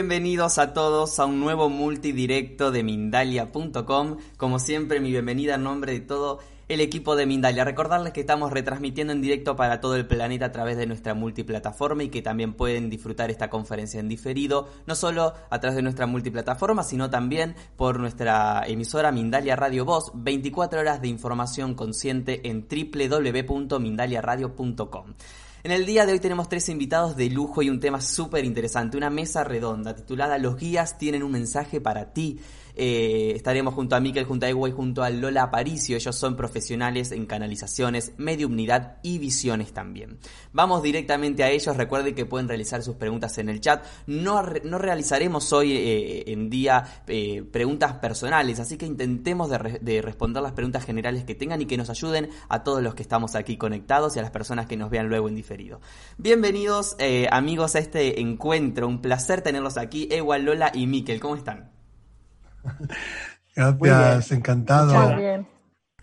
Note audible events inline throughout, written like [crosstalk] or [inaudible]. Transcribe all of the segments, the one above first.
Bienvenidos a todos a un nuevo multidirecto de Mindalia.com. Como siempre, mi bienvenida en nombre de todo el equipo de Mindalia. Recordarles que estamos retransmitiendo en directo para todo el planeta a través de nuestra multiplataforma y que también pueden disfrutar esta conferencia en diferido, no solo a través de nuestra multiplataforma, sino también por nuestra emisora Mindalia Radio Voz, 24 horas de información consciente en www.mindaliaradio.com. En el día de hoy tenemos tres invitados de lujo y un tema súper interesante, una mesa redonda titulada Los guías tienen un mensaje para ti. Eh, estaremos junto a Miquel, junto a Ewa y junto a Lola Aparicio. Ellos son profesionales en canalizaciones, mediumnidad y visiones también. Vamos directamente a ellos. Recuerden que pueden realizar sus preguntas en el chat. No, no realizaremos hoy eh, en día eh, preguntas personales, así que intentemos de, de, responder las preguntas generales que tengan y que nos ayuden a todos los que estamos aquí conectados y a las personas que nos vean luego en diferido. Bienvenidos amigos a este encuentro. Un placer tenerlos aquí, Ewa, Lola y Miquel. ¿Cómo están? Gracias, encantado.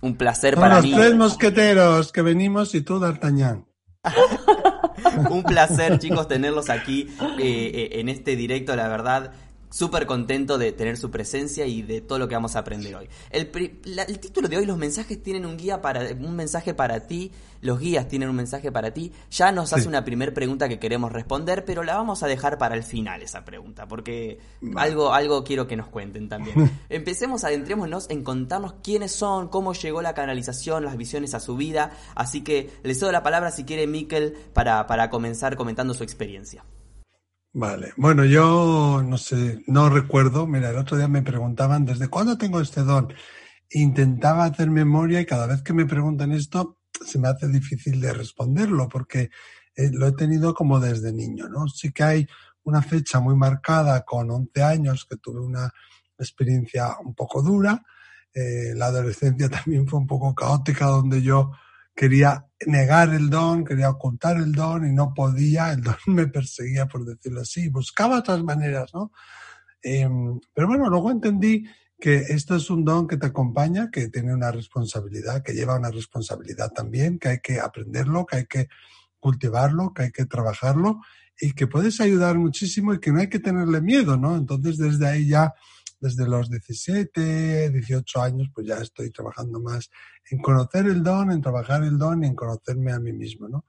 Un placer Son para los mí. tres mosqueteros que venimos y tú, D'Artagnan. [laughs] Un placer, chicos, tenerlos aquí eh, eh, en este directo, la verdad. Súper contento de tener su presencia y de todo lo que vamos a aprender hoy. El, la, el, título de hoy, los mensajes tienen un guía para un mensaje para ti, los guías tienen un mensaje para ti. Ya nos sí. hace una primera pregunta que queremos responder, pero la vamos a dejar para el final esa pregunta, porque vale. algo, algo quiero que nos cuenten también. [laughs] Empecemos, adentrémonos en contarnos quiénes son, cómo llegó la canalización, las visiones a su vida. Así que les doy la palabra si quiere Miquel para, para comenzar comentando su experiencia. Vale, bueno, yo no sé, no recuerdo, mira, el otro día me preguntaban desde cuándo tengo este don. Intentaba hacer memoria y cada vez que me preguntan esto se me hace difícil de responderlo porque eh, lo he tenido como desde niño, ¿no? Sí que hay una fecha muy marcada con 11 años que tuve una experiencia un poco dura. Eh, la adolescencia [laughs] también fue un poco caótica donde yo quería negar el don, quería ocultar el don y no podía, el don [laughs] me perseguía, por decirlo así, buscaba otras maneras, ¿no? Eh, pero bueno, luego entendí que esto es un don que te acompaña, que tiene una responsabilidad, que lleva una responsabilidad también, que hay que aprenderlo, que hay que cultivarlo, que hay que trabajarlo y que puedes ayudar muchísimo y que no hay que tenerle miedo, ¿no? Entonces desde ahí ya desde los 17, 18 años, pues ya estoy trabajando más en conocer el don, en trabajar el don y en conocerme a mí mismo, ¿no?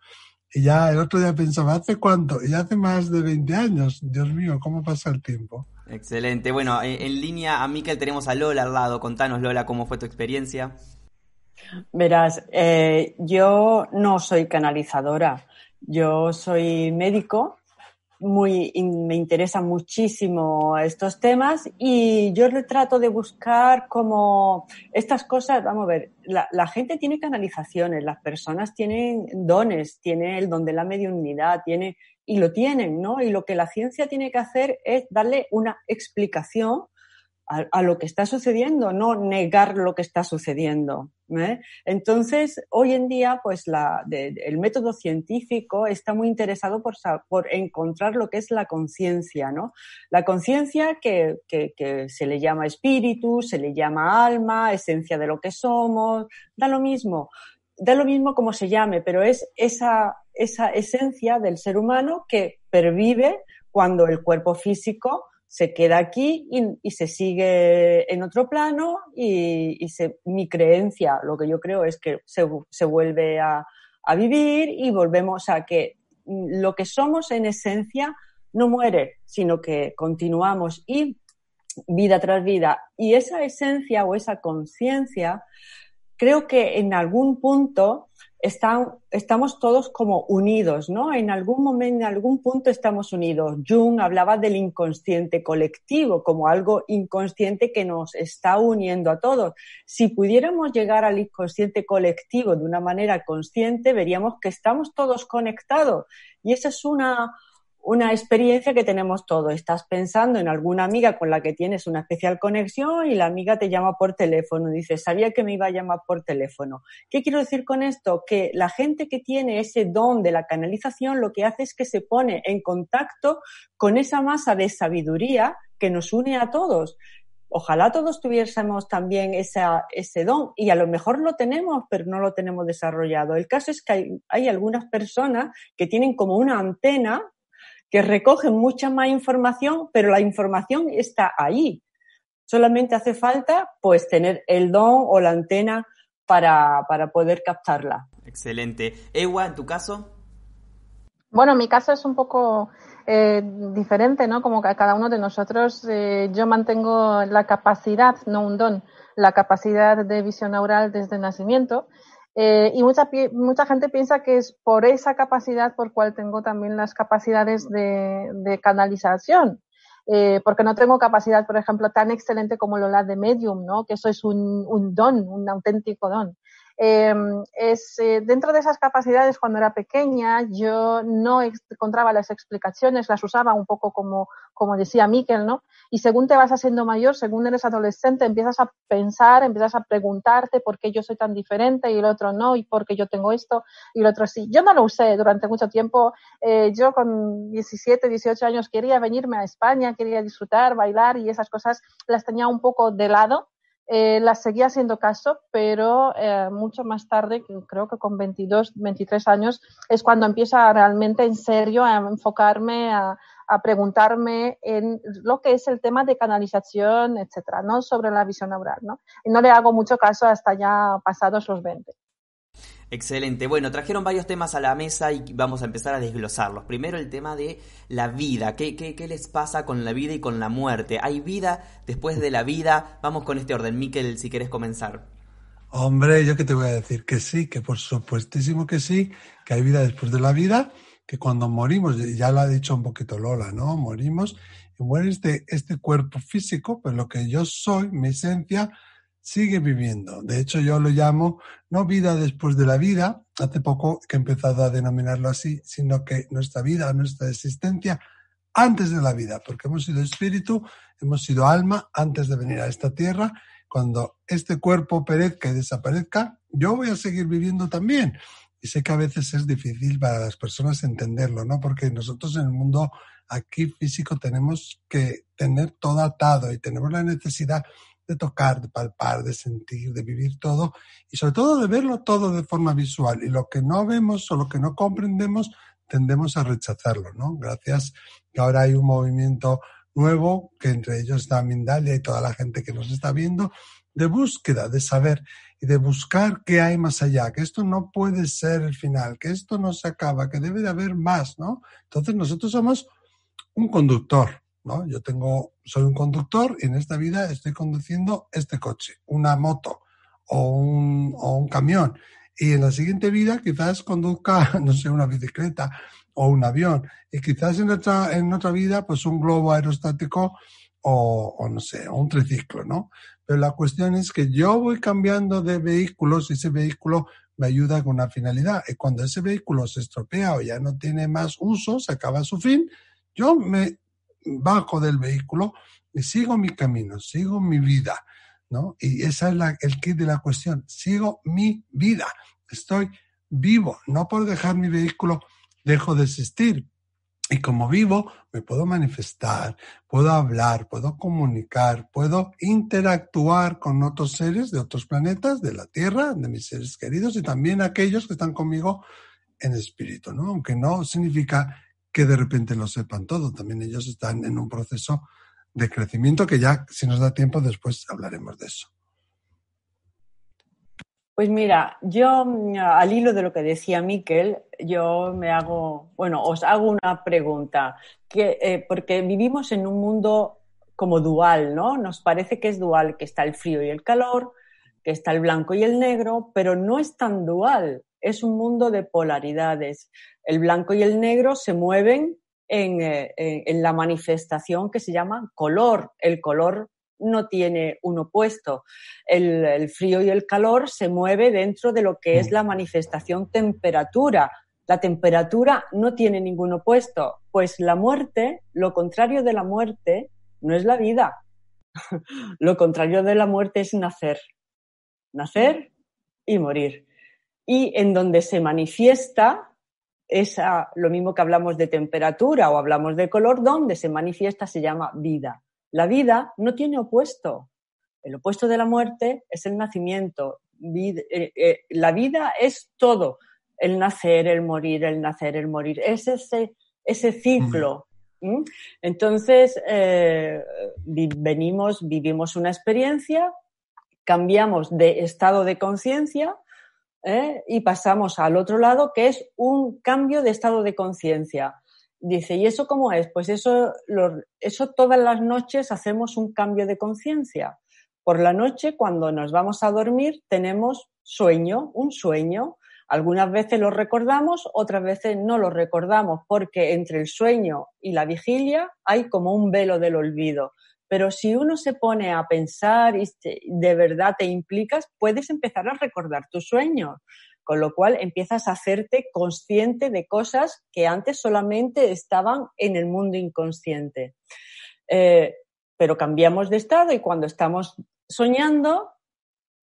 Y ya el otro día pensaba, ¿hace cuánto? Y hace más de 20 años. Dios mío, ¿cómo pasa el tiempo? Excelente. Bueno, en, en línea a Miquel tenemos a Lola al lado. Contanos, Lola, cómo fue tu experiencia. Verás, eh, yo no soy canalizadora. Yo soy médico muy, me interesan muchísimo estos temas y yo trato de buscar como estas cosas, vamos a ver, la, la, gente tiene canalizaciones, las personas tienen dones, tiene el don de la mediunidad, tiene, y lo tienen, ¿no? Y lo que la ciencia tiene que hacer es darle una explicación a, lo que está sucediendo, no negar lo que está sucediendo. ¿eh? Entonces, hoy en día, pues la, el método científico está muy interesado por, por encontrar lo que es la conciencia, ¿no? La conciencia que, que, que, se le llama espíritu, se le llama alma, esencia de lo que somos, da lo mismo. Da lo mismo como se llame, pero es esa, esa esencia del ser humano que pervive cuando el cuerpo físico se queda aquí y, se sigue en otro plano y, mi creencia, lo que yo creo es que se, se vuelve a, a, vivir y volvemos a que lo que somos en esencia no muere, sino que continuamos y vida tras vida. Y esa esencia o esa conciencia creo que en algún punto estamos todos como unidos, ¿no? En algún momento, en algún punto estamos unidos. Jung hablaba del inconsciente colectivo como algo inconsciente que nos está uniendo a todos. Si pudiéramos llegar al inconsciente colectivo de una manera consciente, veríamos que estamos todos conectados. Y esa es una, una experiencia que tenemos todos. Estás pensando en alguna amiga con la que tienes una especial conexión y la amiga te llama por teléfono. Dices, sabía que me iba a llamar por teléfono. ¿Qué quiero decir con esto? Que la gente que tiene ese don de la canalización lo que hace es que se pone en contacto con esa masa de sabiduría que nos une a todos. Ojalá todos tuviésemos también ese don y a lo mejor lo tenemos, pero no lo tenemos desarrollado. El caso es que hay algunas personas que tienen como una antena que recogen mucha más información, pero la información está ahí. Solamente hace falta pues tener el don o la antena para, para poder captarla. Excelente. Ewa, ¿en tu caso? Bueno, mi caso es un poco eh, diferente, ¿no? Como que cada uno de nosotros, eh, yo mantengo la capacidad, no un don, la capacidad de visión neural desde nacimiento eh, y mucha, mucha gente piensa que es por esa capacidad por cual tengo también las capacidades de, canalización. Eh, porque no tengo capacidad, por ejemplo, tan excelente como la de medium, ¿no? Que eso es un, un don, un auténtico don. Em, es, eh, dentro de esas capacidades, cuando era pequeña, yo no encontraba las explicaciones, las usaba un poco como, como decía Miquel, ¿no? Y según te vas haciendo mayor, según eres adolescente, empiezas a pensar, empiezas a preguntarte por qué yo soy tan diferente y el otro no, y por qué yo tengo esto y el otro sí. Yo no lo usé durante mucho tiempo. Eh, yo con 17, 18 años quería venirme a España, quería disfrutar, bailar y esas cosas las tenía un poco de lado eh, la seguía haciendo caso, pero eh, mucho más tarde, creo que con 22, 23 años, es cuando empieza realmente en serio a enfocarme, a, a preguntarme en lo que es el tema de canalización, etcétera, ¿no? Sobre la visión neural, ¿no? Y no le hago mucho caso hasta ya pasados los 20. Excelente. Bueno, trajeron varios temas a la mesa y vamos a empezar a desglosarlos. Primero el tema de la vida. ¿Qué, qué, qué les pasa con la vida y con la muerte? ¿Hay vida después de la vida? Vamos con este orden. Miquel, si quieres comenzar. Hombre, yo que te voy a decir que sí, que por supuestísimo que sí, que hay vida después de la vida, que cuando morimos, ya lo ha dicho un poquito Lola, ¿no? Morimos y muere este, este cuerpo físico, pero lo que yo soy, mi esencia, sigue viviendo. De hecho, yo lo llamo no vida después de la vida, hace poco que he empezado a denominarlo así, sino que nuestra vida, nuestra existencia antes de la vida, porque hemos sido espíritu, hemos sido alma antes de venir a esta tierra. Cuando este cuerpo perezca y desaparezca, yo voy a seguir viviendo también. Y sé que a veces es difícil para las personas entenderlo, ¿no? Porque nosotros en el mundo aquí físico tenemos que tener todo atado y tenemos la necesidad de tocar, de palpar, de sentir, de vivir todo y sobre todo de verlo todo de forma visual. Y lo que no vemos o lo que no comprendemos tendemos a rechazarlo, ¿no? Gracias que ahora hay un movimiento nuevo, que entre ellos está Mindalia y toda la gente que nos está viendo, de búsqueda, de saber y de buscar qué hay más allá, que esto no puede ser el final, que esto no se acaba, que debe de haber más, ¿no? Entonces nosotros somos un conductor, ¿no? Yo tengo, soy un conductor y en esta vida estoy conduciendo este coche, una moto o un, o un camión. Y en la siguiente vida quizás conduzca, [laughs] no sé, una bicicleta o un avión. Y quizás en otra, en otra vida, pues un globo aerostático o, no sé, un triciclo, ¿no? Pero la cuestión es que yo voy cambiando de vehículos y ese vehículo me ayuda con una finalidad. Y cuando ese vehículo se estropea o ya no tiene más uso, se acaba su fin, yo me bajo del vehículo y sigo mi camino, sigo mi vida, ¿no? Y esa es la, el kit de la cuestión, sigo mi vida, estoy vivo, no por dejar mi vehículo dejo de existir. Y como vivo, me puedo manifestar, puedo hablar, puedo comunicar, puedo interactuar con otros seres de otros planetas, de la Tierra, de mis seres queridos y también aquellos que están conmigo en espíritu, ¿no? Aunque no significa que de repente lo sepan todo. También ellos están en un proceso de crecimiento que ya, si nos da tiempo, después hablaremos de eso. Pues mira, yo al hilo de lo que decía Miquel, yo me hago, bueno, os hago una pregunta, que, eh, porque vivimos en un mundo como dual, ¿no? Nos parece que es dual, que está el frío y el calor, que está el blanco y el negro, pero no es tan dual. Es un mundo de polaridades. El blanco y el negro se mueven en, eh, en, la manifestación que se llama color. El color no tiene un opuesto. El, el, frío y el calor se mueve dentro de lo que es la manifestación temperatura. La temperatura no tiene ningún opuesto, pues la muerte, lo contrario de la muerte, no es la vida. [laughs] lo contrario de la muerte es nacer. Nacer y morir. Y en donde se manifiesta esa, lo mismo que hablamos de temperatura o hablamos de color, donde se manifiesta se llama vida. La vida no tiene opuesto. El opuesto de la muerte es el nacimiento. Eh, eh, la vida es todo. El nacer, el morir, el nacer, el morir. Es ese, ese ciclo. Entonces, eh, venimos, vivimos una experiencia, cambiamos de estado de conciencia ¿eh? y pasamos al otro lado, que es un cambio de estado de conciencia. Dice, ¿y eso cómo es? Pues eso, eso todas las noches hacemos un cambio de conciencia. Por la noche, cuando nos vamos a dormir, tenemos sueño, un sueño. Algunas veces lo recordamos, otras veces no lo recordamos, porque entre el sueño y la vigilia hay como un velo del olvido. Pero si uno se pone a pensar y de verdad te implicas, puedes empezar a recordar tus sueños, con lo cual empiezas a hacerte consciente de cosas que antes solamente estaban en el mundo inconsciente. Eh, pero cambiamos de estado y cuando estamos soñando,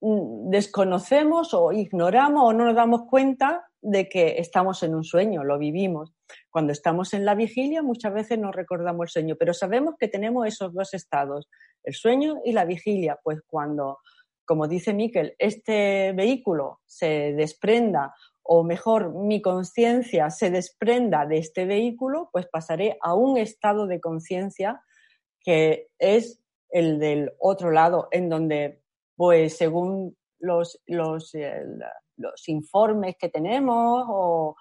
mm, desconocemos o ignoramos o no nos damos cuenta de que estamos en un sueño, lo vivimos. Cuando estamos en la vigilia muchas veces no recordamos el sueño, pero sabemos que tenemos esos dos estados, el sueño y la vigilia. Pues cuando, como dice Miquel, este vehículo se desprenda o mejor mi conciencia se desprenda de este vehículo, pues pasaré a un estado de conciencia que es el del otro lado, en donde, pues según los, los, los informes que tenemos o,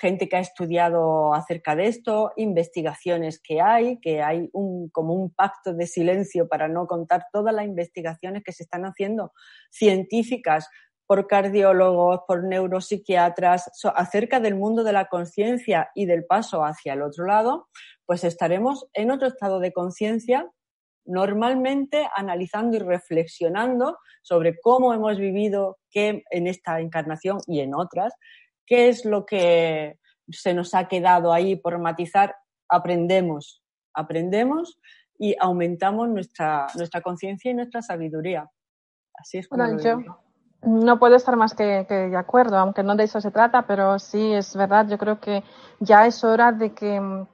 gente que ha estudiado acerca de esto, investigaciones que hay, que hay un, como un pacto de silencio para no contar todas las investigaciones que se están haciendo científicas por cardiólogos, por neuropsiquiatras, acerca del mundo de la conciencia y del paso hacia el otro lado, pues estaremos en otro estado de conciencia, normalmente analizando y reflexionando sobre cómo hemos vivido qué en esta encarnación y en otras, qué es lo que se nos ha quedado ahí por matizar, aprendemos, aprendemos y aumentamos nuestra, nuestra conciencia y nuestra sabiduría. Así es como yo no puedo estar más que, que, de acuerdo, aunque no de eso se trata, pero sí es verdad, yo creo que ya es hora de que mm,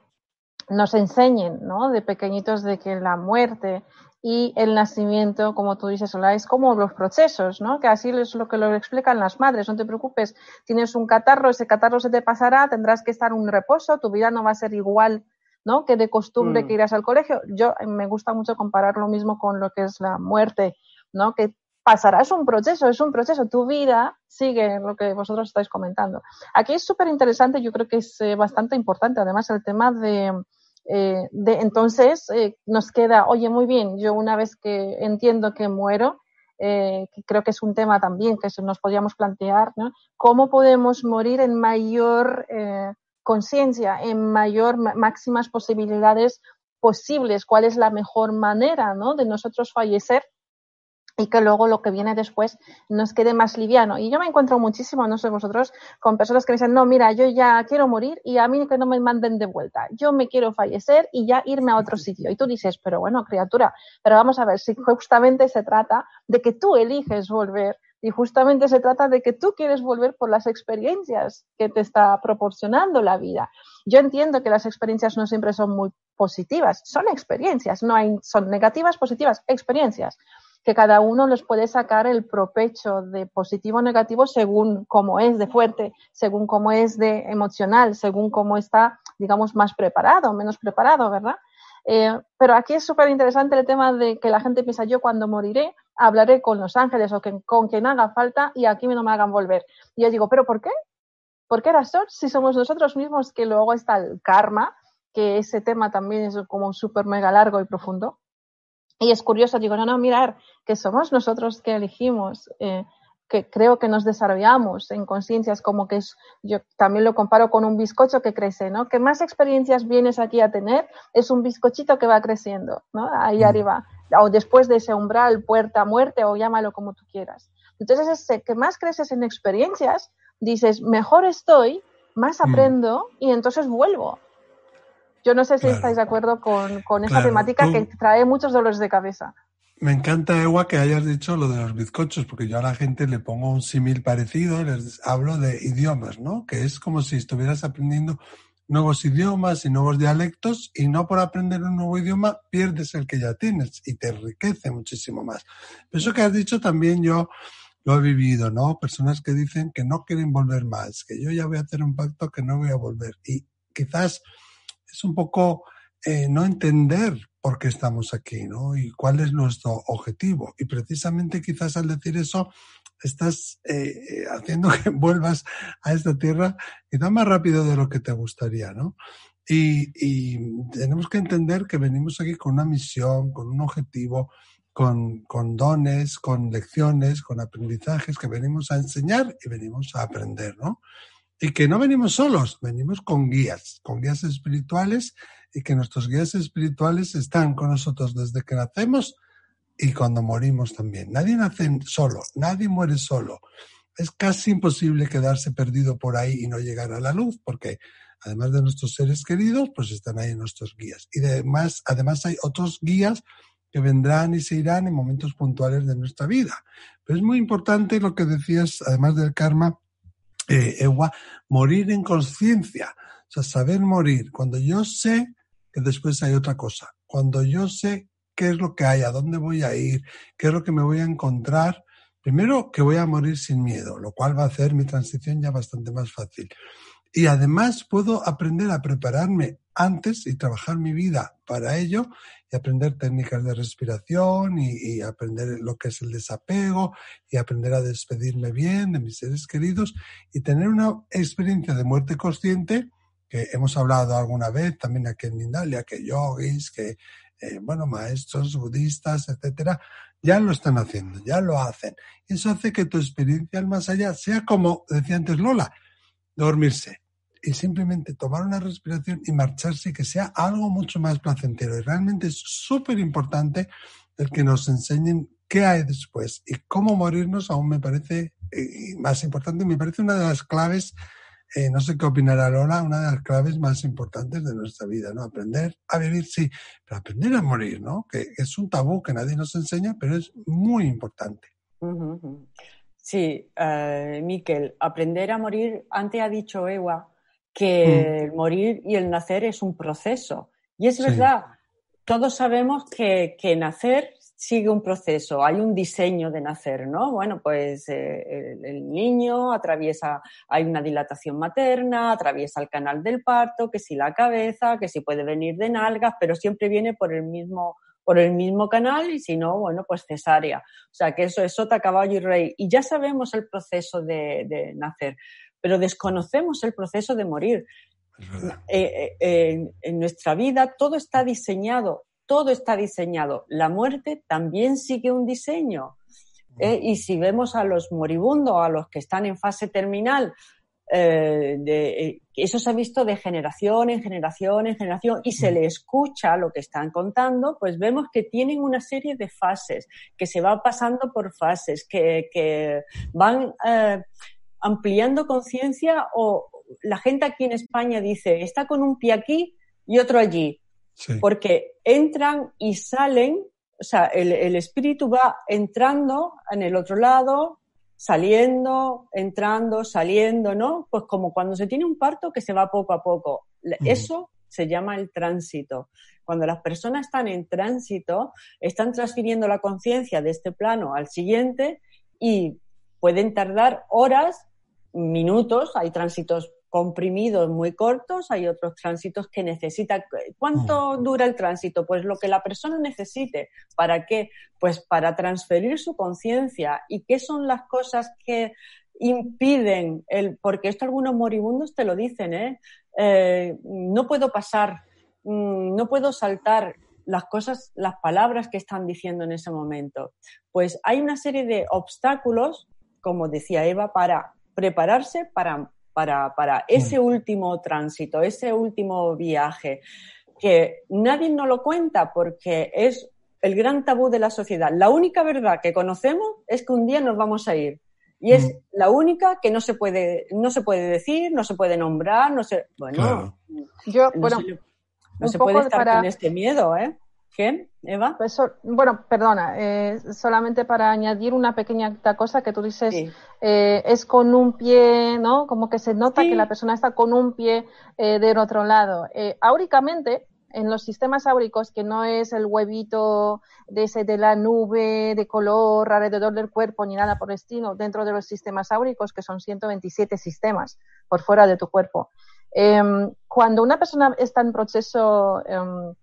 nos enseñen, ¿no? De pequeñitos de que la muerte y el nacimiento, como tú dices, Ola, es como los procesos, ¿no? Que así es lo que lo explican las madres. No te preocupes, tienes un catarro, ese catarro se te pasará, tendrás que estar en un reposo, tu vida no va a ser igual, ¿no? Que de costumbre mm. que irás al colegio. Yo me gusta mucho comparar lo mismo con lo que es la muerte, ¿no? Que pasará, es un proceso, es un proceso. Tu vida sigue lo que vosotros estáis comentando. Aquí es súper interesante, yo creo que es eh, bastante importante, además, el tema de eh, de, entonces eh, nos queda, oye, muy bien, yo una vez que entiendo que muero, creo que es un tema también que nos podríamos plantear, ¿no? ¿Cómo podemos morir en mayor conciencia, en mayor máximas posibilidades posibles? ¿Cuál es la mejor manera, ¿no? De nosotros fallecer y que luego lo que viene después nos quede más liviano. Y yo me encuentro muchísimo, no sé vosotros, con personas que me dicen, no, mira, yo ya quiero morir y a mí que no me manden de vuelta. Yo me quiero fallecer y ya irme a otro sitio. Y tú dices, pero bueno, criatura, pero vamos a ver, si justamente se trata de que tú eliges volver y justamente se trata de que tú quieres volver por las experiencias que te está proporcionando la vida. Yo entiendo que las experiencias no siempre son muy positivas, son experiencias, no hay, son negativas, positivas, experiencias que cada uno les puede sacar el provecho de positivo o negativo según cómo es de fuerte, según cómo es de emocional, según cómo está, digamos, más preparado menos preparado, ¿verdad? Eh, pero aquí es súper interesante el tema de que la gente piensa, yo cuando moriré hablaré con los ángeles o con quien haga falta y aquí no me hagan volver. Y yo digo, ¿pero por qué? ¿Por qué razón? Si somos nosotros mismos que luego está el karma, que ese tema también es como súper mega largo y profundo. Y es curioso, digo, no, no, mirar, que somos nosotros que elegimos eh, que creo que nos desarrollamos en conciencias, como que es, yo también lo comparo con un bizcocho que crece, ¿no? Que más experiencias vienes aquí a tener, es un bizcochito que va creciendo, ¿no? Ahí mm. arriba, o después de ese umbral, puerta, muerte, o llámalo como tú quieras. Entonces, ese que más creces en experiencias, dices, mejor estoy, más mm. aprendo y entonces vuelvo. Yo no sé si estáis de acuerdo con, con esa temática que trae muchos dolores de cabeza. Me encanta, Ewa, que hayas dicho lo de los bizcochos, porque yo a la gente le pongo un símil parecido, les hablo de idiomas, ¿no? Que es como si estuvieras aprendiendo nuevos idiomas y nuevos dialectos y no por aprender un nuevo idioma pierdes el que ya tienes y te enriquece muchísimo más. Eso que has dicho también yo lo he vivido, ¿no? Personas que dicen que no quieren volver más, que yo ya voy a hacer un pacto que no voy a volver. Y quizás es un poco eh, no entender por qué estamos aquí, ¿no? Y cuál es nuestro objetivo. Y precisamente quizás al decir eso, estás eh, haciendo que [laughs] vuelvas a esta tierra quizás más rápido de lo que te gustaría, ¿no? Y, y, tenemos que entender que venimos aquí con una misión, con un objetivo, con, con dones, con lecciones, con aprendizajes que venimos a enseñar y venimos a aprender, ¿no? Y que no venimos solos, venimos con guías, con guías espirituales y que nuestros guías espirituales están con nosotros desde que nacemos y cuando morimos también. Nadie nace solo, nadie muere solo. Es casi imposible quedarse perdido por ahí y no llegar a la luz, porque además de nuestros seres queridos, pues están ahí nuestros guías. Y además, además hay otros guías que vendrán y se irán en momentos puntuales de nuestra vida. Pero es muy importante lo que decías, además del karma, eh, morir en conciencia. O sea, saber morir. Cuando yo sé que después hay otra cosa. Cuando yo sé qué es lo que hay, a dónde voy a ir, qué es lo que me voy a encontrar, primero que voy a morir sin miedo, lo cual va a hacer mi transición ya bastante más fácil. Y además puedo aprender a prepararme antes y trabajar mi vida para ello y aprender técnicas de respiración y, aprender lo que es el desapego y aprender a despedirme bien de mis seres queridos y tener una experiencia de muerte consciente que hemos hablado alguna vez también aquí en Mindalia, que yogis, que, eh, bueno, maestros budistas, etcétera, ya lo están haciendo, ya lo hacen. Eso hace que tu experiencia al más allá sea como decía antes Lola, dormirse y simplemente tomar una respiración y marcharse que sea algo mucho más placentero. Y realmente es súper importante el que nos enseñen qué hay después y cómo morirnos aún me parece eh, más importante, me parece una de las claves eh, no sé qué opinará Lola, una de las claves más importantes de nuestra vida, ¿no? Aprender a vivir, sí, pero aprender a morir, ¿no? Que, es un tabú que nadie nos enseña, pero es muy importante. Sí, uh, Miquel, aprender a morir, antes ha dicho Ewa que mm. el morir y el nacer es un proceso. Y es verdad, todos sabemos que, que nacer sigue un proceso, hay un diseño de nacer, ¿no? Bueno, pues eh, el, niño atraviesa, hay una dilatación materna, atraviesa el canal del parto, que si la cabeza, que si puede venir de nalgas, pero siempre viene por el mismo por el mismo canal y si no, bueno, pues cesárea. O sea, que eso es sota, caballo y rey. Y ya sabemos el proceso de, nacer, pero desconocemos el proceso de morir. Eh, eh, en nuestra vida todo está diseñado todo está diseñado. La muerte también sigue un diseño. ¿eh? Y si vemos a los moribundos, a los que están en fase terminal, eh, eso se ha visto de generación en generación en generación y se le escucha lo que están contando, pues vemos que tienen una serie de fases, que se van pasando por fases, que, que van ampliando conciencia o la gente aquí en España dice, está con un pie aquí y otro allí. Porque entran y salen, o sea, el, espíritu va entrando en el otro lado, saliendo, entrando, saliendo, ¿no? Pues como cuando se tiene un parto que se va poco a poco. Eso se llama el tránsito. Cuando las personas están en tránsito, están transfiriendo la conciencia de este plano al siguiente y pueden tardar horas, minutos, hay tránsitos comprimidos muy cortos, hay otros tránsitos que necesitan. ¿Cuánto mm. dura el tránsito? Pues lo que la persona necesite. ¿Para qué? Pues para transferir su conciencia. ¿Y qué son las cosas que impiden el, porque esto algunos moribundos te lo dicen, ¿eh? eh no puedo pasar, mm, no puedo saltar las cosas, las palabras que están diciendo en ese momento. Pues hay una serie de obstáculos como decía Eva, para prepararse para, para, para ese Mm. último tránsito, ese último viaje, que nadie nos lo cuenta porque es el gran tabú de la sociedad. La única verdad que conocemos es que un día nos vamos a ir. Y es Mm. la única que no se puede, no se puede decir, no se puede nombrar, no se, bueno, Claro. Yo, no bueno, se, no se puede estar para- con este miedo, ¿eh? ¿Qué, Eva? eso- bueno, perdona, eh, solamente para añadir una pequeña cosa que tú dices, Sí. Eh, es con un pie, ¿no? Como que se nota Sí. que la persona está con un pie eh, del otro lado. Eh, áuricamente, en los sistemas áuricos, que no es el huevito de, ese, de la nube de color alrededor del cuerpo ni nada por el estilo, dentro de los sistemas áuricos, que son 127 sistemas por fuera de tu cuerpo. Em, cuando una persona está en proceso, em,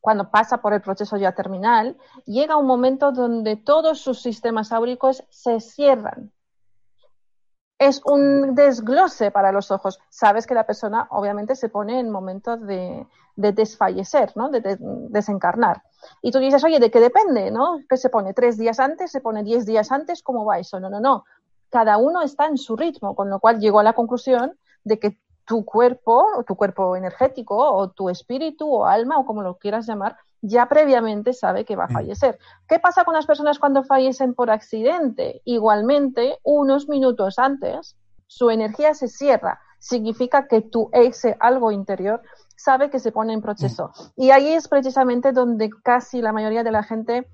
cuando pasa por el proceso ya terminal, llega un momento donde todos sus sistemas áuricos se cierran. Es un desglose para los ojos. Sabes que la persona obviamente se pone en momento de, de desfallecer, ¿no? de, de- desencarnar. Y tú dices, oye, ¿de qué depende? ¿no? ¿Qué se pone? ¿Tres días antes? ¿Se pone diez días antes? ¿Cómo va eso? No, no, no. Cada uno está en su ritmo, con lo cual llegó a la conclusión de que tu cuerpo, o tu cuerpo energético, o tu espíritu, o alma, o como lo quieras llamar, ya previamente sabe que va a Mm. fallecer. ¿Qué pasa con las personas cuando fallecen por accidente? Igualmente, unos minutos antes, su energía se cierra. Significa que tu ese algo interior sabe que se pone en proceso. Y ahí es precisamente donde casi la mayoría de la gente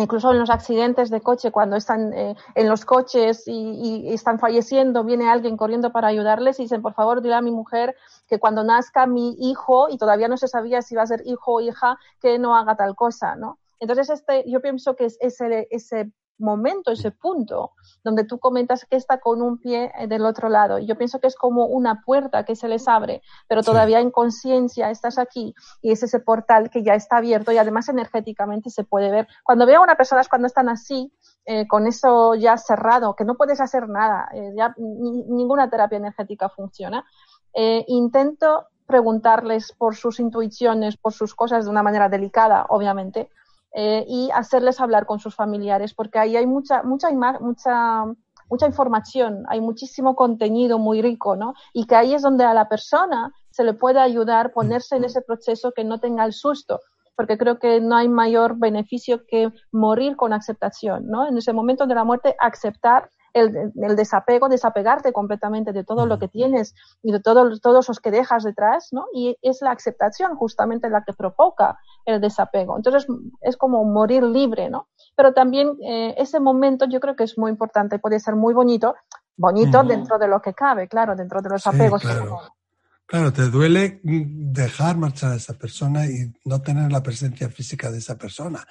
incluso en los accidentes de coche, cuando están eh, en los coches y, están falleciendo, viene alguien corriendo para ayudarles y dicen, por favor, dile a mi mujer que cuando nazca mi hijo, y todavía no se sabía si va a ser hijo o hija, que no haga tal cosa, ¿no? Entonces, este, yo pienso que es ese, ese momento, ese punto, donde tú comentas que está con un pie eh, del otro lado. Yo pienso que es como una puerta que se les abre, pero Sí. todavía en conciencia estás aquí y es ese portal que ya está abierto y además energéticamente se puede ver. Cuando veo a una persona es cuando están así, eh, con eso ya cerrado, que no puedes hacer nada, eh, ya ni- ninguna terapia energética funciona, eh, intento preguntarles por sus intuiciones, por sus cosas de una manera delicada, obviamente, eh, y hacerles hablar con sus familiares, porque ahí hay mucha, mucha, mucha, mucha información, hay muchísimo contenido muy rico, ¿no? Y que ahí es donde a la persona se le puede ayudar ponerse en ese proceso que no tenga el susto, porque creo que no hay mayor beneficio que morir con aceptación, ¿no? En ese momento de la muerte, aceptar el, el desapego, desapegarte completamente de todo lo que tienes y de todos todos los que dejas detrás, ¿no? Y es la aceptación justamente la que provoca el desapego. Entonces, es como morir libre, ¿no? Pero también eh, ese momento yo creo que es muy importante, puede ser muy bonito, bonito dentro de lo que cabe, claro, dentro de los Sí, apegos. claro. Claro, te duele dejar marchar a esa persona y no tener la presencia física de esa persona.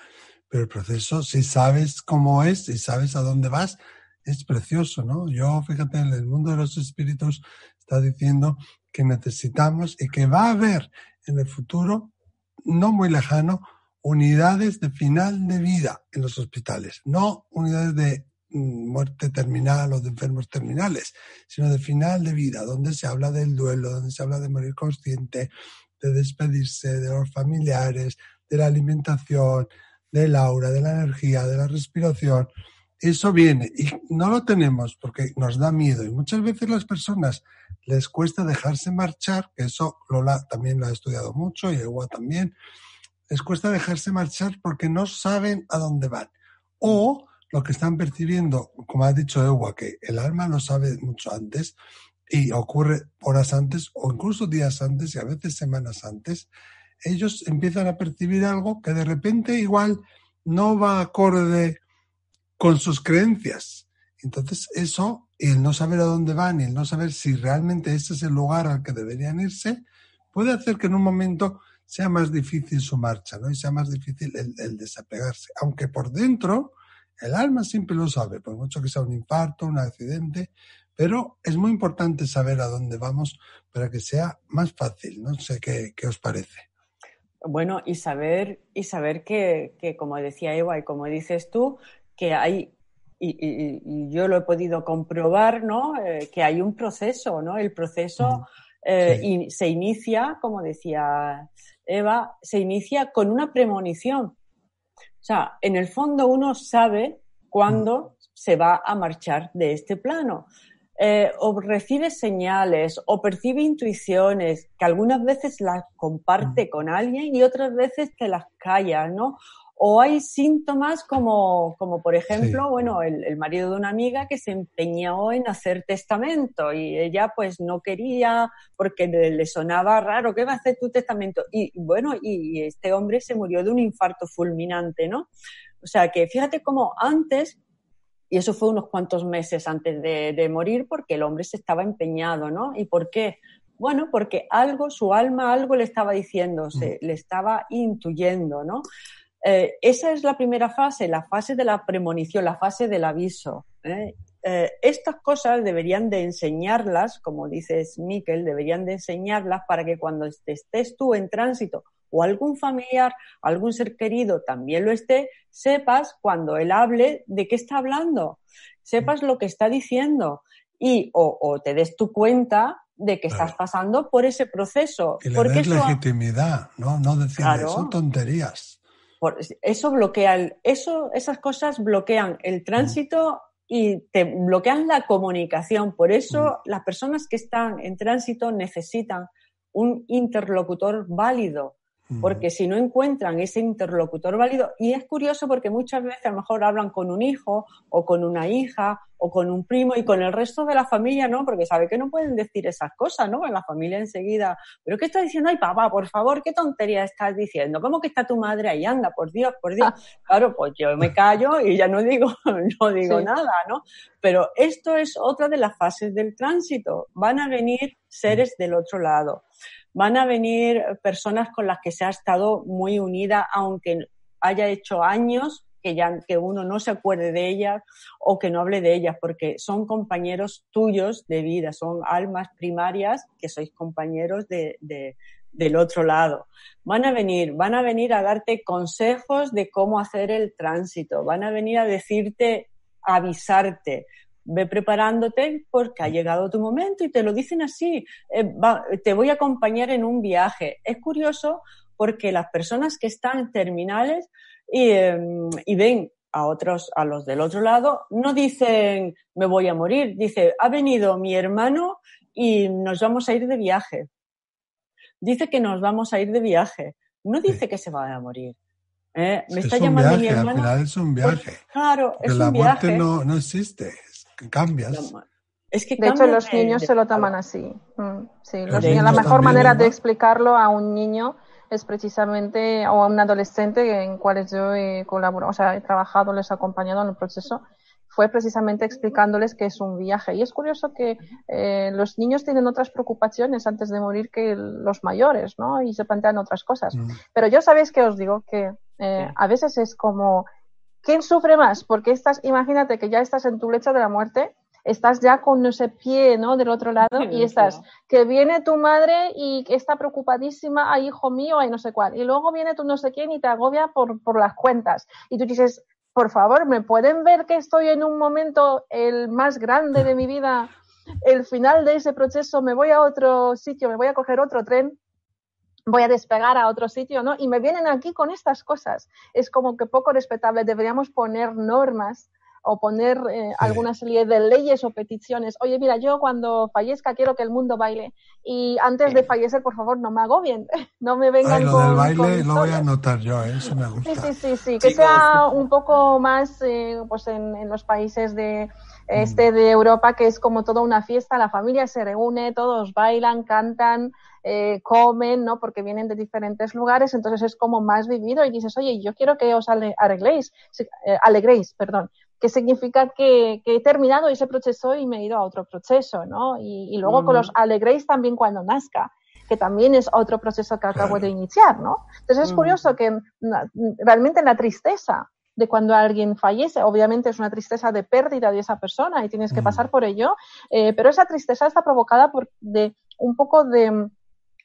Pero el proceso, si sabes cómo es, si sabes a dónde vas, es precioso, ¿no? Yo, fíjate, en el mundo de los espíritus está diciendo que necesitamos y que va a haber en el futuro, no muy lejano, unidades de final de vida en los hospitales, no unidades de mm, muerte terminal o de enfermos terminales, sino de final de vida, donde se habla del duelo, donde se habla de morir consciente, de despedirse de los familiares, de la alimentación, del aura, de la energía, de la respiración. Eso viene y no lo tenemos porque nos da miedo y muchas veces las personas les cuesta dejarse marchar, que eso Lola también lo ha estudiado mucho y Ewa también, les cuesta dejarse marchar porque no saben a dónde van. O lo que están percibiendo, como ha dicho Ewa, que el alma lo sabe mucho antes y ocurre horas antes o incluso días antes y a veces semanas antes, ellos empiezan a percibir algo que de repente igual no va acorde con sus creencias. Entonces eso, el no saber a dónde van el no saber si realmente ese es el lugar al que deberían irse, puede hacer que en un momento sea más difícil su marcha, ¿no? Y sea más difícil el, el desapegarse. Aunque por dentro el alma siempre lo sabe, por mucho que sea un infarto, un accidente, pero es muy importante saber a dónde vamos para que sea más fácil. No sé qué, qué os parece. Bueno, y saber, y saber que, que, como decía Eva y como dices tú, que hay, y, y- y yo lo he podido comprobar, ¿no? Eh, que hay un proceso, ¿no? El proceso eh, Sí. y se inicia, como decía Eva, se inicia con una premonición. O sea, en el fondo uno sabe cuándo se va a marchar de este plano. Eh, o recibe señales o percibe intuiciones que algunas veces las comparte con alguien y otras veces te las calla, ¿no? O hay síntomas como, como por ejemplo, bueno, el, marido de una amiga que se empeñó en hacer testamento y ella pues no quería porque le, sonaba raro, ¿qué va a hacer tu testamento? Y bueno, y, este hombre se murió de un infarto fulminante, ¿no? O sea que fíjate cómo antes y eso fue unos cuantos meses antes de, de, morir porque el hombre se estaba empeñado, ¿no? ¿Y por qué? Bueno, porque algo, su alma algo le estaba diciendo, se, le estaba intuyendo, ¿no? Eh, esa es la primera fase, la fase de la premonición, la fase del aviso. ¿eh? Eh, estas cosas deberían de enseñarlas, como dices Miquel, deberían de enseñarlas para que cuando estés tú en tránsito o algún familiar, algún ser querido también lo esté, sepas cuando él hable de qué está hablando, sepas lo que está diciendo y o, te des tu cuenta de que estás pasando por ese proceso. Y le des legitimidad, ¿no? No decir, son tonterías eso bloquea, eso, esas cosas bloquean el tránsito y te bloquean la comunicación. Por eso mm. las personas que están en tránsito necesitan un interlocutor válido, porque si no encuentran ese interlocutor válido, y es curioso porque muchas veces a lo mejor hablan con un hijo o con una hija o con un primo y con el resto de la familia no, porque sabe que no pueden decir esas cosas, ¿no? En la familia enseguida, pero ¿qué está diciendo? Ay, papá, por favor, ¿qué tontería estás diciendo? ¿Cómo que está tu madre ahí? Anda, por Dios, por Dios. Ah. Claro, pues yo me callo y ya no digo, [laughs] no digo nada, ¿no? Pero esto es otra de las fases del tránsito. Van a venir seres del otro lado van a venir personas con las que se ha estado muy unida, aunque haya hecho años que ya que uno no se acuerde de ellas o que no hable de ellas, porque son compañeros tuyos de vida, son almas primarias que sois compañeros de, del otro lado. Van a venir, van a venir a darte consejos de cómo hacer el tránsito, van a venir a decirte, avisarte, ve preparándote porque ha llegado tu momento y te lo dicen así, eh, te voy a acompañar en un viaje. Es curioso porque las personas que están terminales y, em, y ven a otros, a los del otro lado, no dicen me voy a morir, dice ha venido mi hermano y nos vamos a ir de viaje. Dice que nos vamos a ir de viaje. No dice que se va a morir. ¿Eh? Me está llamando mi hermano. Al final es un viaje. Pues, claro, es la un muerte no, no existe cambias. Es que de hecho, los niños se lo toman así. Mm, sí, los niños, la mejor manera de explicarlo a un niño es precisamente, o a un adolescente en cuales yo he colaborado, o sea, he trabajado, les he acompañado en el proceso, fue precisamente explicándoles que es un viaje. Y es curioso que eh, los niños tienen otras preocupaciones antes de morir que los mayores, ¿no? Y se plantean otras cosas. Mm. Pero yo sabéis que os digo que eh, a veces es como ¿Quién sufre más? Porque estás, imagínate que ya estás en tu lecho de la muerte, estás ya con ese pie, ¿no? Del otro lado y estás, que viene tu madre y está preocupadísima, ay, hijo mío, ay, no sé cuál. Y luego viene tu no sé quién y te agobia por, por las cuentas. Y tú dices, por favor, ¿me pueden ver que estoy en un momento el más grande de mi vida? El final de ese proceso, me voy a otro sitio, me voy a coger otro tren voy a despegar a otro sitio, ¿no? Y me vienen aquí con estas cosas. Es como que poco respetable. Deberíamos poner normas o poner eh, alguna serie de leyes o peticiones. Oye, mira, yo cuando fallezca quiero que el mundo baile y antes de fallecer, por favor, no me agobien, [laughs] no me vengan lo del baile lo voy a anotar yo, ¿eh? eso me gusta. Sí, sí, sí, sí. que sea un poco más, eh, pues en, en, los países de este de Europa, que es como toda una fiesta, la familia se reúne, todos bailan, cantan, eh, comen, ¿no? Porque vienen de diferentes lugares, entonces es como más vivido y dices, oye, yo quiero que os arregléis, eh, alegréis, perdón, que significa que, he terminado ese proceso y me he ido a otro proceso, ¿no? Y, luego con los alegréis también cuando nazca que también es otro proceso que acabo de iniciar, ¿no? Entonces es curioso que realmente la tristeza de cuando alguien fallece. Obviamente es una tristeza de pérdida de esa persona y tienes que pasar por ello, eh, pero esa tristeza está provocada por de un poco de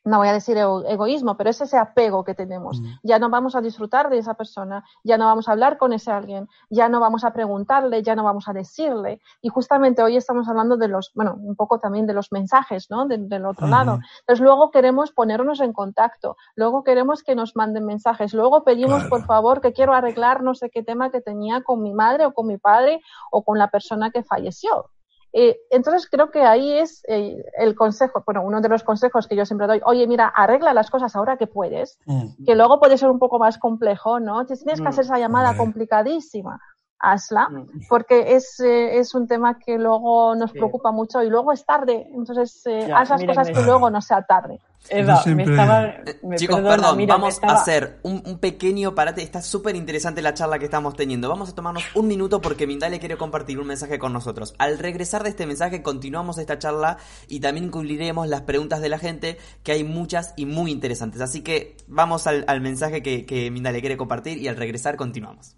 no voy a decir egoísmo, pero es ese apego que tenemos. Mm. Ya no vamos a disfrutar de esa persona, ya no vamos a hablar con ese alguien, ya no vamos a preguntarle, ya no vamos a decirle. Y justamente hoy estamos hablando de los, bueno, un poco también de los mensajes, ¿no? del otro lado. Entonces luego queremos ponernos en contacto, luego queremos que nos manden mensajes, luego pedimos, por favor, que quiero arreglar no sé qué tema que tenía con mi madre o con mi padre o con la persona que falleció. Eh, entonces creo que ahí es eh, el consejo, bueno, uno de los consejos que yo siempre doy, oye, mira, arregla las cosas ahora que puedes, mm. que luego puede ser un poco más complejo, ¿no? Si tienes que mm. hacer esa llamada complicadísima, hazla, mm. porque es, eh, es un tema que luego nos preocupa mucho y luego es tarde, entonces haz las cosas que luego no sea tarde. Eva, me estaba. Eh, chicos, perdón, vamos a hacer un, pequeño parate. Está súper interesante la charla que estamos teniendo. Vamos a tomarnos un minuto porque Mindale quiere compartir un mensaje con nosotros. Al regresar de este mensaje, continuamos esta charla y también cubriremos las preguntas de la gente, que hay muchas y muy interesantes. Así que vamos al, mensaje que, que Mindale quiere compartir y al regresar continuamos.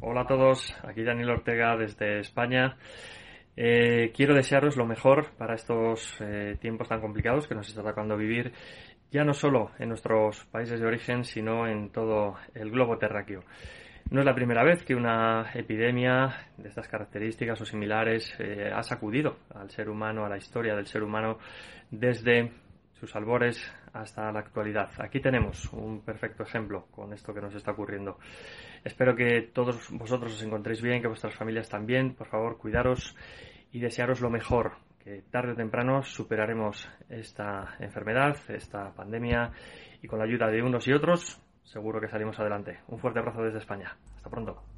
Hola a todos, aquí Daniel Ortega desde España. Eh, quiero desearos lo mejor para estos eh, tiempos tan complicados que nos está tocando vivir, ya no solo en nuestros países de origen, sino en todo el globo terráqueo. No es la primera vez que una epidemia de estas características o similares eh, ha sacudido al ser humano, a la historia del ser humano, desde sus albores hasta la actualidad. Aquí tenemos un perfecto ejemplo con esto que nos está ocurriendo. Espero que todos vosotros os encontréis bien, que vuestras familias también. Por favor, cuidaros y desearos lo mejor, que tarde o temprano superaremos esta enfermedad, esta pandemia y con la ayuda de unos y otros seguro que salimos adelante. Un fuerte abrazo desde España. Hasta pronto.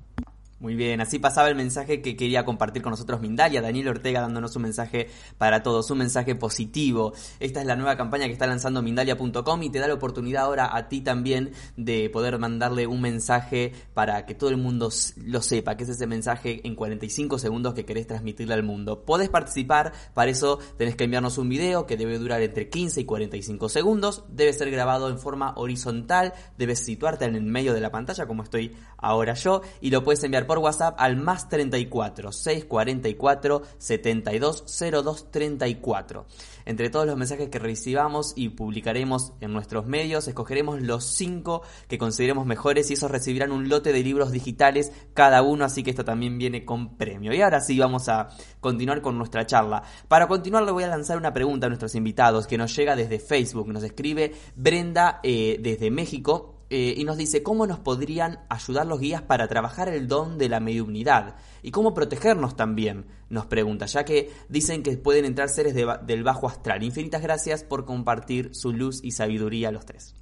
Muy bien, así pasaba el mensaje que quería compartir con nosotros Mindalia, Daniel Ortega dándonos un mensaje para todos, un mensaje positivo. Esta es la nueva campaña que está lanzando Mindalia.com y te da la oportunidad ahora a ti también de poder mandarle un mensaje para que todo el mundo lo sepa, que es ese mensaje en 45 segundos que querés transmitirle al mundo. Podés participar, para eso tenés que enviarnos un video que debe durar entre 15 y 45 segundos, debe ser grabado en forma horizontal, debes situarte en el medio de la pantalla como estoy ahora yo y lo puedes enviar por WhatsApp al más 34 644 72 02 34. Entre todos los mensajes que recibamos y publicaremos en nuestros medios, escogeremos los 5 que consideremos mejores y esos recibirán un lote de libros digitales cada uno, así que esto también viene con premio. Y ahora sí vamos a continuar con nuestra charla. Para continuar le voy a lanzar una pregunta a nuestros invitados que nos llega desde Facebook. Nos escribe Brenda eh, desde México eh, y nos dice cómo nos podrían ayudar los guías para trabajar el don de la mediunidad y cómo protegernos también, nos pregunta, ya que dicen que pueden entrar seres del bajo astral. Infinitas gracias por compartir su luz y sabiduría a los tres.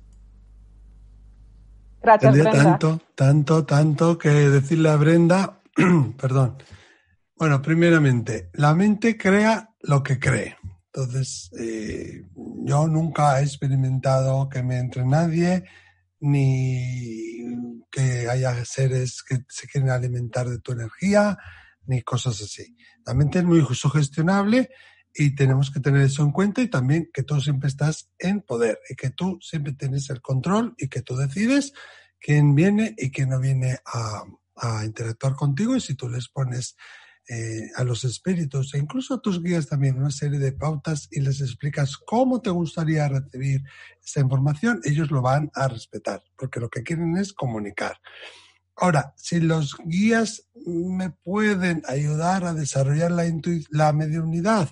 Gracias, Brenda. Tanto, tanto, tanto que decirle a Brenda, [clears throat] perdón. Bueno, primeramente, la mente crea lo que cree. Entonces, eh, yo nunca he experimentado que me entre nadie ni que haya seres que se quieren alimentar de tu energía, ni cosas así. Mente es muy sugestionable y tenemos que tener eso en cuenta y también que tú siempre estás en poder y que tú siempre tienes el control y que tú decides quién viene y quién no viene a, a interactuar contigo y si tú les pones eh, a los espíritus e incluso a tus guías también una serie de pautas y les explicas cómo te gustaría recibir esa información, ellos lo van a respetar, porque lo que quieren es comunicar. Ahora, si los guías me pueden ayudar a desarrollar la, la mediunidad,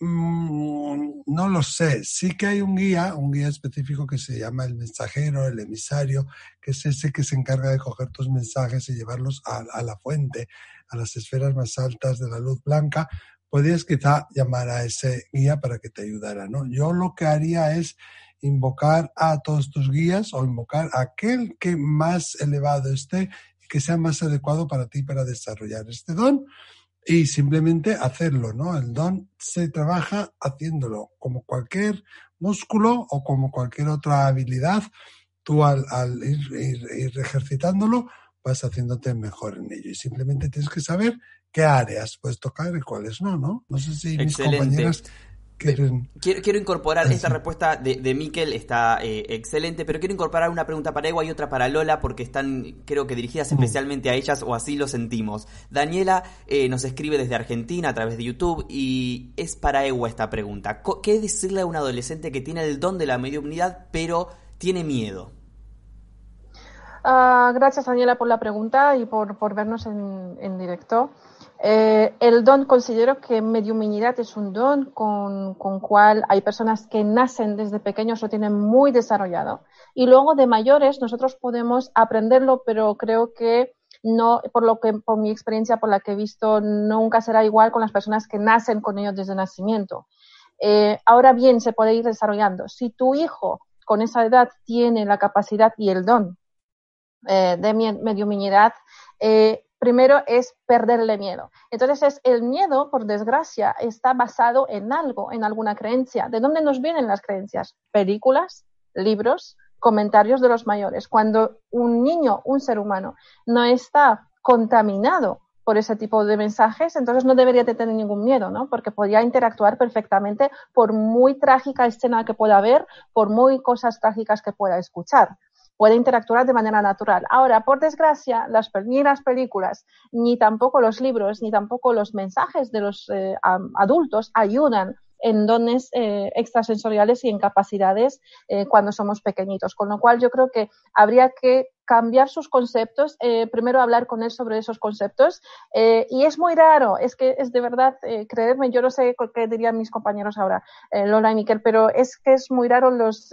mm, no lo sé. Sí que hay un guía, un guía específico que se llama el mensajero, el emisario, que es ese que se encarga de coger tus mensajes y llevarlos a la fuente, a las esferas más altas de la luz blanca, podrías quizá llamar a ese guía para que te ayudara, ¿no? Yo lo que haría es invocar a todos tus guías o invocar a aquel que más elevado esté y que sea más adecuado para ti para desarrollar este don y simplemente hacerlo, ¿no? El don se trabaja haciéndolo, como cualquier músculo o como cualquier otra habilidad, tú al, ir ejercitándolo, vas haciéndote mejor en ello. Y simplemente tienes que saber qué áreas puedes tocar y cuáles no, ¿no? No sé si mis compañeras Quiero, incorporar esta respuesta de, de Miquel, está eh, excelente, pero quiero incorporar una pregunta para Ewa y otra para Lola, porque están, creo que dirigidas especialmente a ellas, o así lo sentimos. Daniela eh, nos escribe desde Argentina a través de YouTube y es para Ewa esta pregunta. ¿Qué decirle a un adolescente que tiene el don de la mediunidad, pero tiene miedo? Ah, gracias, Daniela, por la pregunta y por, vernos en, en directo. Eh, el don, considero que mediuminidad es un don con, con cual hay personas que nacen desde pequeños lo tienen muy desarrollado y luego de mayores nosotros podemos aprenderlo, pero creo que no, por lo que, por mi experiencia, por la que he visto, nunca será igual con las personas que nacen con ellos desde nacimiento. Eh, ahora bien, se puede ir desarrollando. Si tu hijo con esa edad tiene la capacidad y el don eh, de mediuminidad, eh, primero es perderle miedo. Entonces, es, el miedo, por desgracia, está basado en algo, en alguna creencia. ¿De dónde nos vienen las creencias? Películas, libros, comentarios de los mayores. Cuando un niño, un ser humano, no está contaminado por ese tipo de mensajes, entonces no debería de tener ningún miedo, ¿no? Porque podría interactuar perfectamente por muy trágica escena que pueda ver, por muy cosas trágicas que pueda escuchar puede interactuar de manera natural. Ahora, por desgracia, las, ni las películas, ni tampoco los libros, ni tampoco los mensajes de los eh, adultos ayudan en dones eh, extrasensoriales y en capacidades eh, cuando somos pequeñitos. Con lo cual yo creo que habría que cambiar sus conceptos, primero hablar con él sobre esos conceptos. y es muy raro, es que es de verdad, creerme, yo no sé qué dirían mis compañeros ahora, Lola y Miquel, pero es que es muy raro los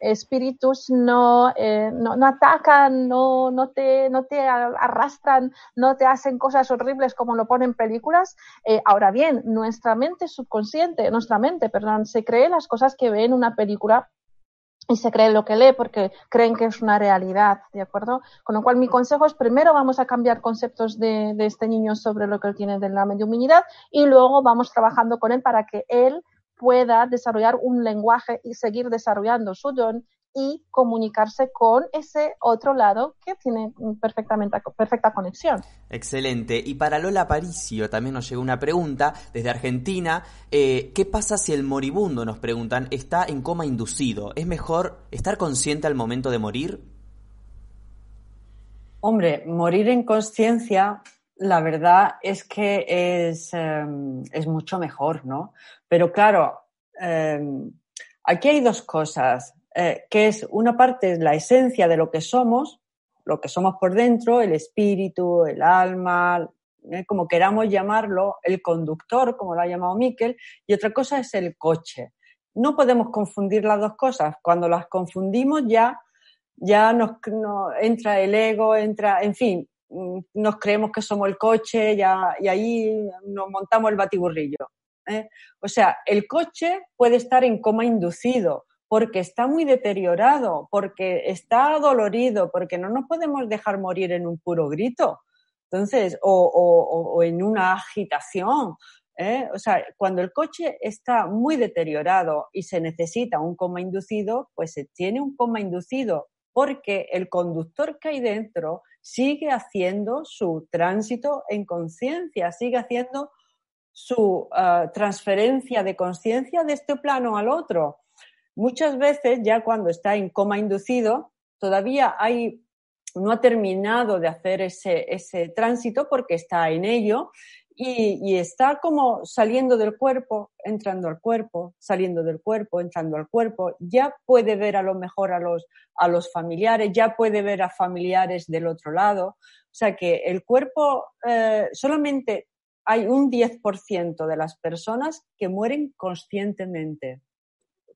espíritus no, eh, no, no, atacan, no, no, te, no te arrastran, no te hacen cosas horribles como lo ponen películas. Eh, ahora bien, nuestra mente subconsciente, nuestra mente, perdón, se cree las cosas que ve en una película y se cree lo que lee porque creen que es una realidad, ¿de acuerdo? Con lo cual mi consejo es primero vamos a cambiar conceptos de, de este niño sobre lo que él tiene de la mediuminidad y luego vamos trabajando con él para que él pueda desarrollar un lenguaje y seguir desarrollando su don y comunicarse con ese otro lado que tiene perfectamente, perfecta conexión. Excelente. Y para Lola Paricio también nos llegó una pregunta desde Argentina. Eh, ¿Qué pasa si el moribundo, nos preguntan, está en coma inducido? ¿Es mejor estar consciente al momento de morir? Hombre, morir en conciencia la verdad es que es, em, es mucho mejor, ¿no? Pero claro, em, aquí hay dos cosas, eh, que es una parte es la esencia de lo que somos, lo que somos por dentro, el espíritu, el alma, eh, como queramos llamarlo, el conductor, como lo ha llamado Miquel, y otra cosa es el coche. No podemos confundir las dos cosas. Cuando las confundimos ya, ya nos, entra el ego, entra, en fin, Mm, nos creemos que somos el coche ya, y ahí nos montamos el batiburrillo. ¿Eh? O sea, el coche puede estar en coma inducido porque está muy deteriorado, porque está dolorido, porque no nos podemos dejar morir en un puro grito. Entonces, o, o, o en una agitación. ¿eh? O sea, cuando el coche está muy deteriorado y se necesita un coma inducido, pues se tiene un coma inducido porque el conductor que hay dentro sigue haciendo su tránsito en conciencia, sigue haciendo su ah, transferencia de conciencia de este plano al otro. Muchas veces, ya cuando está en coma inducido, todavía hay, no ha terminado de hacer ese, ese tránsito porque está en ello y, está como saliendo del cuerpo, entrando al cuerpo, saliendo del cuerpo, entrando al cuerpo. Ya puede ver a lo mejor a los, a los familiares, ya puede ver a familiares del otro lado. O sea que el cuerpo, eh, solamente hay un 10% de las personas que mueren conscientemente,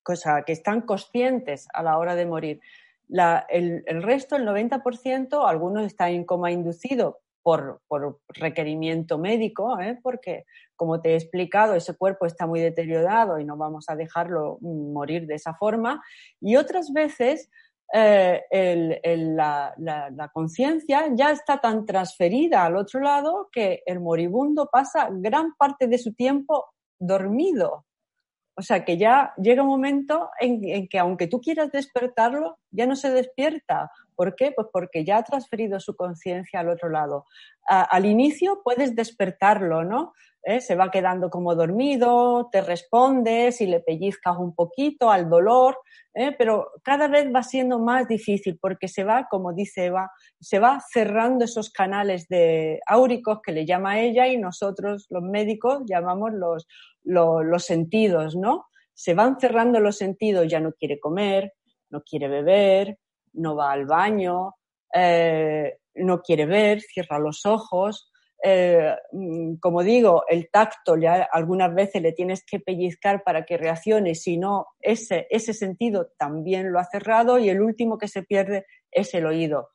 cosa que están conscientes a la hora de morir. el, resto, el 90%, algunos están en coma inducido, por, requerimiento médico, ¿eh? porque, como te he explicado, ese cuerpo está muy deteriorado y no vamos a dejarlo morir de esa forma. Y otras veces eh, la, conciencia ya está tan transferida al otro lado que el moribundo pasa gran parte de su tiempo dormido. O sea que ya llega un momento en, en, que aunque tú quieras despertarlo, ya no se despierta, ¿Por qué? Pues porque ya ha transferido su conciencia al otro lado. al inicio puedes despertarlo, ¿no? ¿Eh? Se va quedando como dormido, te respondes y le pellizcas un poquito al dolor, ¿eh? pero cada vez va siendo más difícil porque se va, como dice Eva, se va cerrando esos canales de áuricos que le llama ella y nosotros, los médicos, llamamos los, los sentidos, ¿no? Se van cerrando los sentidos, ya no quiere comer, no quiere beber, no va al baño, eh, no quiere ver, cierra los ojos. Eh, mm, como digo, el tacto ya algunas veces le tienes que pellizcar para que reaccione, si no, ese, ese sentido también lo ha cerrado y el último que se pierde es el oído.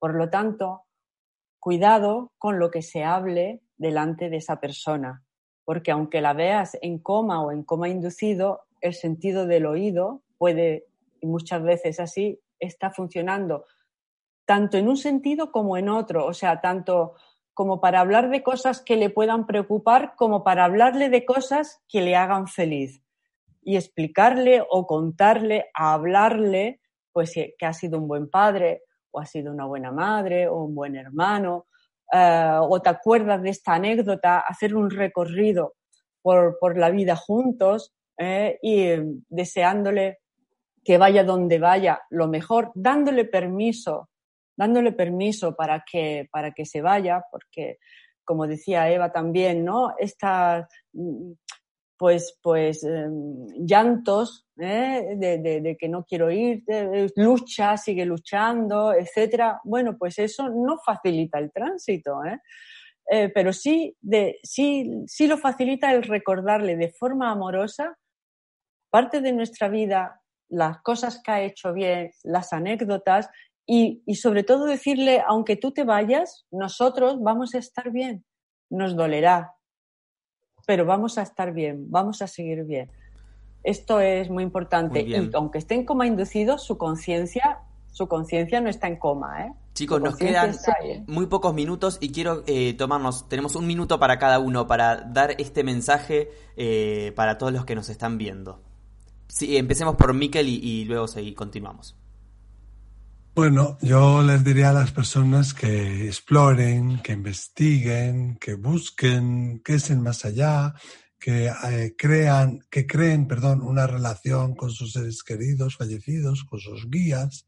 Por lo tanto, cuidado con lo que se hable delante de esa persona, porque aunque la veas en coma o en coma inducido, el sentido del oído puede, y muchas veces así, está funcionando tanto en un sentido como en otro, o sea, tanto como para hablar de cosas que le puedan preocupar, como para hablarle de cosas que le hagan feliz. Y explicarle o contarle, hablarle, pues que ha sido un buen padre, o ha sido una buena madre, o un buen hermano, eh, o te acuerdas de esta anécdota, hacer un recorrido por, por la vida juntos eh, y deseándole que vaya donde vaya, lo mejor, dándole permiso, dándole permiso para que, para que se vaya, porque, como decía Eva también, ¿no? Estas, mm, pues, pues, em, llantos ¿eh? de, que no quiero ir, lucha, sigue luchando, etcétera. Bueno, pues eso no facilita el tránsito, ¿eh? Eh, pero sí, de, sí, sí lo facilita el recordarle de forma amorosa parte de nuestra vida las cosas que ha hecho bien, las anécdotas y, sobre todo decirle, aunque tú te vayas, nosotros vamos a estar bien. Nos dolerá, pero vamos a estar bien, vamos a seguir bien. Esto es muy importante. y aunque esté en coma inducido, su conciencia su conciencia no está en coma, ¿eh? Chicos, nos quedan muy pocos minutos y quiero eh, tomarnos, tenemos un minuto para cada uno para dar este mensaje eh, para todos los que nos están viendo. Sí, empecemos por Miquel y, luego seguir, continuamos. Bueno, yo les diría a las personas que exploren, que investiguen, que busquen qué es el más allá, que eh, crean, que creen, perdón, una relación con sus seres queridos, fallecidos, con sus guías.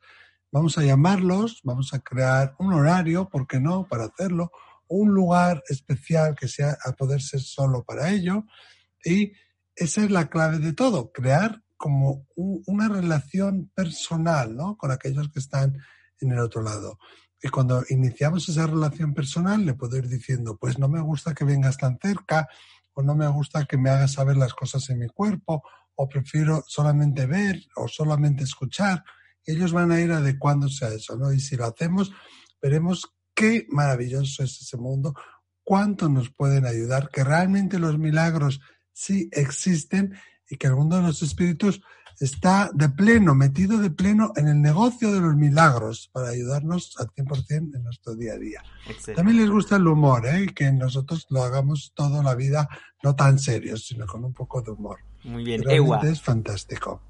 Vamos a llamarlos, vamos a crear un horario, ¿por qué no?, para hacerlo, un lugar especial que sea a poder ser solo para ello. Y esa es la clave de todo, crear como una relación personal ¿no? con aquellos que están en el otro lado. Y cuando iniciamos esa relación personal, le puedo ir diciendo, pues no me gusta que vengas tan cerca, o no me gusta que me hagas saber las cosas en mi cuerpo, o prefiero solamente ver o solamente escuchar. Ellos van a ir adecuándose a eso, ¿no? Y si lo hacemos, veremos qué maravilloso es ese mundo, cuánto nos pueden ayudar, que realmente los milagros sí existen y que el mundo de los espíritus está de pleno, metido de pleno en el negocio de los milagros para ayudarnos al 100% en nuestro día a día. También les gusta el humor, ¿eh? que nosotros lo hagamos toda la vida no tan serios, sino con un poco de humor. Muy bien, Realmente es fantástico.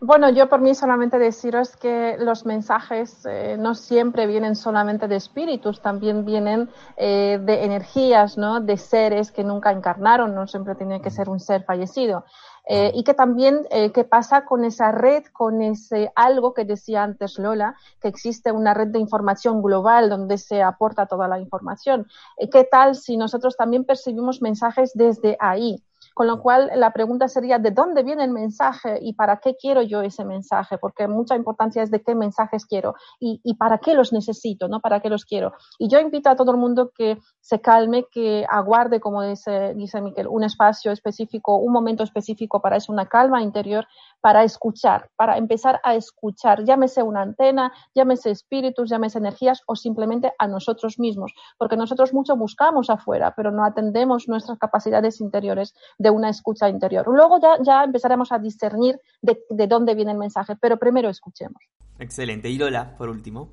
Bueno, yo por mí solamente deciros que los mensajes eh, no siempre vienen solamente de espíritus, también vienen eh, de energías, ¿no? De seres que nunca encarnaron, no siempre tiene que ser un ser fallecido. Eh, y que también, eh, ¿qué pasa con esa red, con ese algo que decía antes Lola, que existe una red de información global donde se aporta toda la información? Eh, ¿Qué tal si nosotros también percibimos mensajes desde ahí? Con lo cual, la pregunta sería, ¿de dónde viene el mensaje y para qué quiero yo ese mensaje? Porque mucha importancia es de qué mensajes quiero y, y para qué los necesito, ¿no? ¿Para qué los quiero? Y yo invito a todo el mundo que se calme, que aguarde, como dice, dice Miquel, un espacio específico, un momento específico para eso, una calma interior, para escuchar, para empezar a escuchar, llámese una antena, llámese espíritus, llámese energías o simplemente a nosotros mismos, porque nosotros mucho buscamos afuera, pero no atendemos nuestras capacidades interiores una escucha interior. Luego ya, ya empezaremos a discernir de, de dónde viene el mensaje, pero primero escuchemos. Excelente. Y Lola, por último.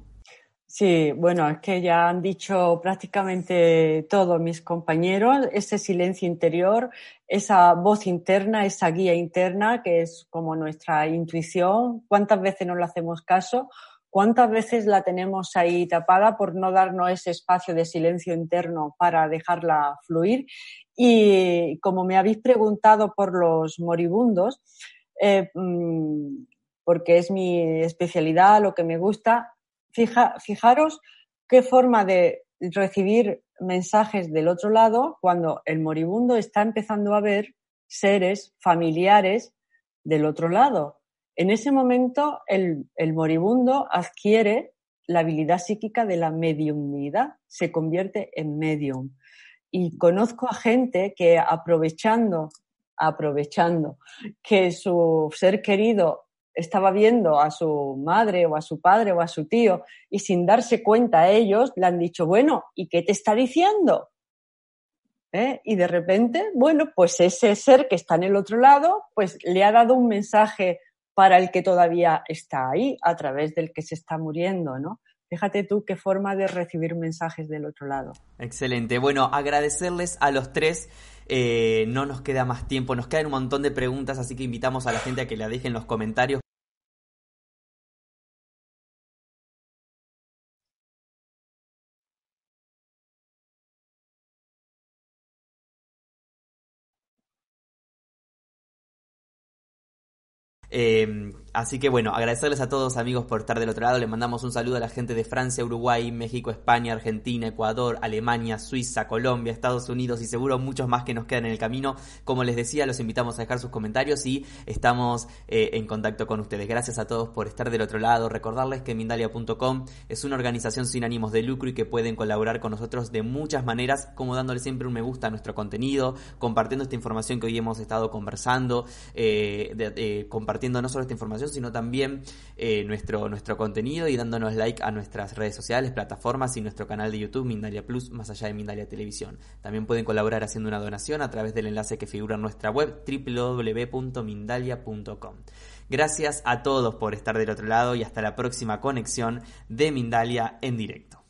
Sí, bueno, es que ya han dicho prácticamente todos mis compañeros, ese silencio interior, esa voz interna, esa guía interna, que es como nuestra intuición, cuántas veces no le hacemos caso ¿Cuántas veces la tenemos ahí tapada por no darnos ese espacio de silencio interno para dejarla fluir? Y como me habéis preguntado por los moribundos, eh, mm, porque es mi especialidad, lo que me gusta, fijaros qué forma de recibir mensajes del otro lado cuando el moribundo está empezando a ver seres familiares del otro lado. En ese momento, el, moribundo adquiere la habilidad psíquica de la mediumnidad, se convierte en medium. Y conozco a gente que aprovechando, aprovechando que su ser querido estaba viendo a su madre o a su padre o a su tío y sin darse cuenta a ellos le han dicho, bueno, ¿y qué te está diciendo? ¿Eh? Y de repente, bueno, pues ese ser que está en el otro lado, pues le ha dado un mensaje para el que todavía está ahí, a través del que se está muriendo, ¿no? Fíjate tú qué forma de recibir mensajes del otro lado. Excelente. Bueno, agradecerles a los tres. Eh, no nos queda más tiempo, nos quedan un montón de preguntas, así que invitamos a la gente a que la dejen en los comentarios. Eh, Así que bueno, agradecerles a todos amigos por estar del otro lado. Le mandamos un saludo a la gente de Francia, Uruguay, México, España, Argentina, Ecuador, Alemania, Suiza, Colombia, Estados Unidos y seguro muchos más que nos quedan en el camino. Como les decía, los invitamos a dejar sus comentarios y estamos eh, en contacto con ustedes. Gracias a todos por estar del otro lado. Recordarles que Mindalia.com es una organización sin ánimos de lucro y que pueden colaborar con nosotros de muchas maneras, como dándole siempre un me gusta a nuestro contenido, compartiendo esta información que hoy hemos estado conversando, eh, compartiendo no solo esta sino también eh, nuestro, nuestro contenido y dándonos like a nuestras redes sociales, plataformas y nuestro canal de YouTube Mindalia Plus, más allá de Mindalia Televisión. También pueden colaborar haciendo una donación a través del enlace que figura en nuestra web www.mindalia.com. Gracias a todos por estar del otro lado y hasta la próxima conexión de Mindalia en directo.